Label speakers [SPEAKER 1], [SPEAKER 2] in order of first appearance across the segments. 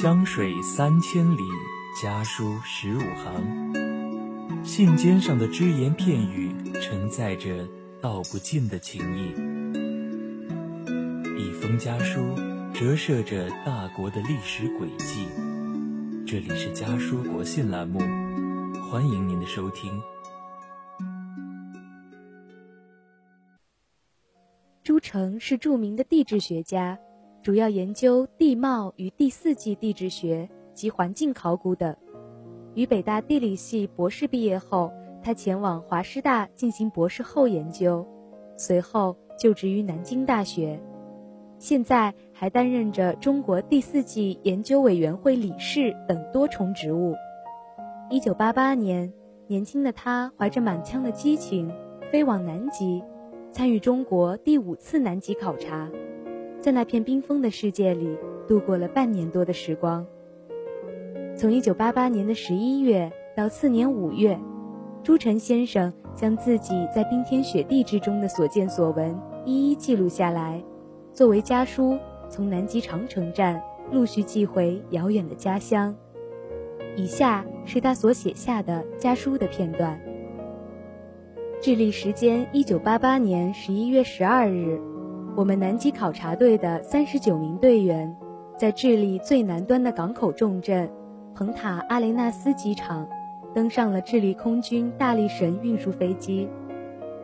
[SPEAKER 1] 江水三千里，家书十五行。信笺上的只言片语，承载着道不尽的情谊。一封家书，折射着大国的历史轨迹。这里是家书国信栏目，欢迎您的收听。
[SPEAKER 2] 朱成是著名的地质学家。主要研究地貌与第四纪地质学及环境考古等。于北大地理系博士毕业后，他前往华师大进行博士后研究，随后就职于南京大学。现在还担任着中国第四纪研究委员会理事等多重职务。一九八八年，年轻的他怀着满腔的激情，飞往南极，参与中国第五次南极考察。在那片冰封的世界里度过了半年多的时光。从1988年的11月到次年5月，朱晨先生将自己在冰天雪地之中的所见所闻一一记录下来，作为家书从南极长城站陆续寄回遥远的家乡。以下是他所写下的家书的片段。智利时间1988年11月12日。我们南极考察队的三十九名队员，在智利最南端的港口重镇蓬塔阿雷纳斯机场，登上了智利空军大力神运输飞机。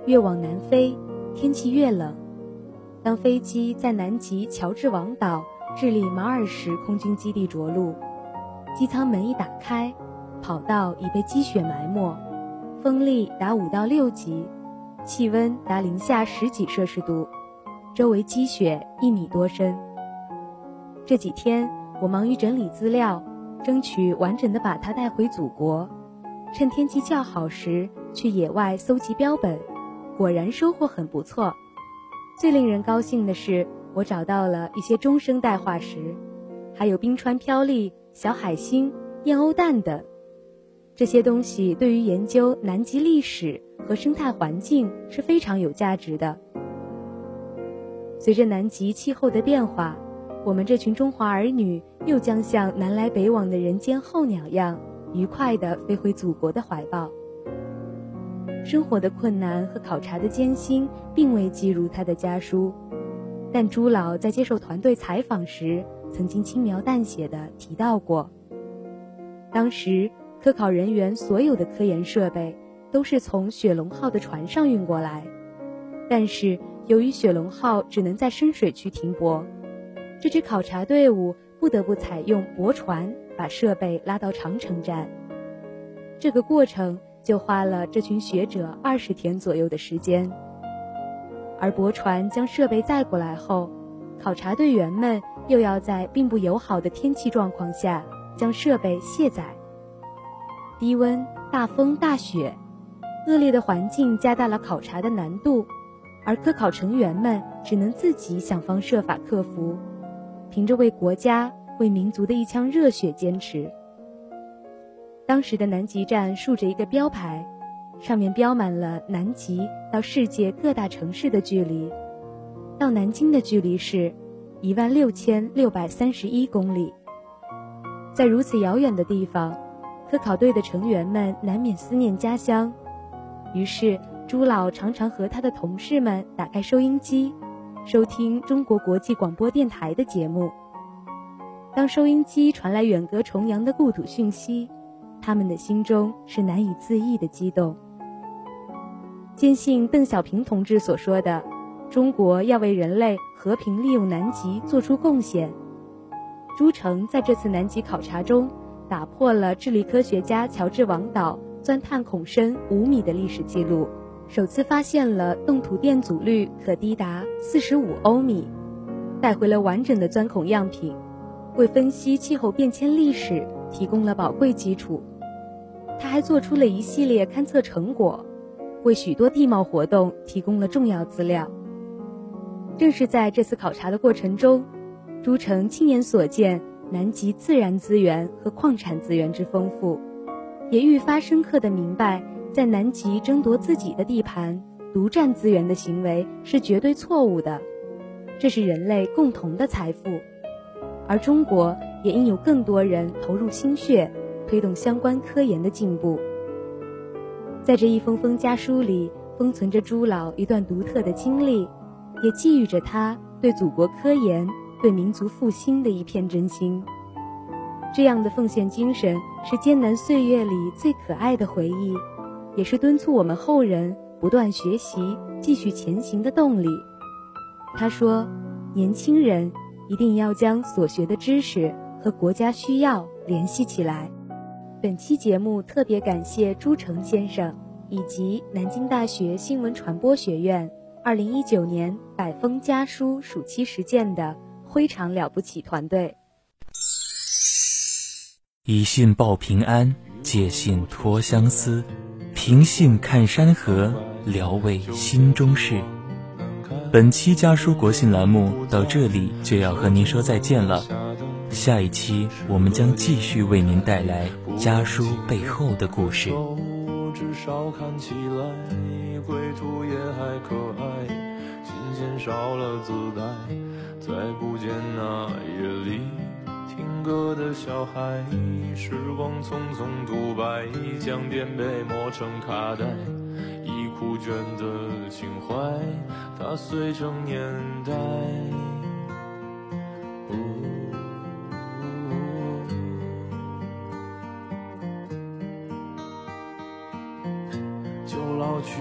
[SPEAKER 2] 越往南飞，天气越冷。当飞机在南极乔治王岛智利马尔什空军基地着陆，机舱门一打开，跑道已被积雪埋没，风力达五到六级，气温达零下十几摄氏度。周围积雪一米多深。这几天我忙于整理资料，争取完整的把它带回祖国。趁天气较好时去野外搜集标本，果然收获很不错。最令人高兴的是，我找到了一些中生代化石，还有冰川飘粒、小海星、燕鸥蛋等。这些东西对于研究南极历史和生态环境是非常有价值的。随着南极气候的变化，我们这群中华儿女又将像南来北往的人间候鸟样，愉快地飞回祖国的怀抱。生活的困难和考察的艰辛并未记入他的家书，但朱老在接受团队采访时，曾经轻描淡写地提到过。当时科考人员所有的科研设备都是从雪龙号的船上运过来，但是。由于雪龙号只能在深水区停泊，这支考察队伍不得不采用驳船把设备拉到长城站。这个过程就花了这群学者二十天左右的时间。而驳船将设备载过来后，考察队员们又要在并不友好的天气状况下将设备卸载。低温、大风、大雪，恶劣的环境加大了考察的难度。而科考成员们只能自己想方设法克服，凭着为国家、为民族的一腔热血坚持。当时的南极站竖着一个标牌，上面标满了南极到世界各大城市的距离，到南京的距离是一万六千六百三十一公里。在如此遥远的地方，科考队的成员们难免思念家乡，于是。朱老常常和他的同事们打开收音机，收听中国国际广播电台的节目。当收音机传来远隔重洋的故土讯息，他们的心中是难以自抑的激动。坚信邓小平同志所说的：“中国要为人类和平利用南极做出贡献。”朱成在这次南极考察中，打破了智利科学家乔治王岛钻探孔深五米的历史记录。首次发现了冻土电阻率可低达四十五欧米，带回了完整的钻孔样品，为分析气候变迁历史提供了宝贵基础。他还做出了一系列勘测成果，为许多地貌活动提供了重要资料。正是在这次考察的过程中，朱成亲眼所见南极自然资源和矿产资源之丰富，也愈发深刻地明白。在南极争夺自己的地盘、独占资源的行为是绝对错误的，这是人类共同的财富，而中国也应有更多人投入心血，推动相关科研的进步。在这一封封家书里，封存着朱老一段独特的经历，也寄予着他对祖国科研、对民族复兴的一片真心。这样的奉献精神，是艰难岁月里最可爱的回忆，也是敦促我们后人不断学习、继续前行的动力。他说：“年轻人一定要将所学的知识和国家需要联系起来。”本期节目特别感谢朱成先生以及南京大学新闻传播学院二零一九年百封家书暑期实践的非常了不起团队。
[SPEAKER 1] 以信报平安，借信托相思，凭信看山河，聊慰心中事。本期家书国信栏目到这里就要和您说再见了。下一期我们将继续为您带来家书背后的故事
[SPEAKER 3] 至少看起来归途也还可爱琴弦少了姿态再不见那小孩时光匆匆独白将颠沛磨成卡带已枯卷的情怀它碎成年代。就老去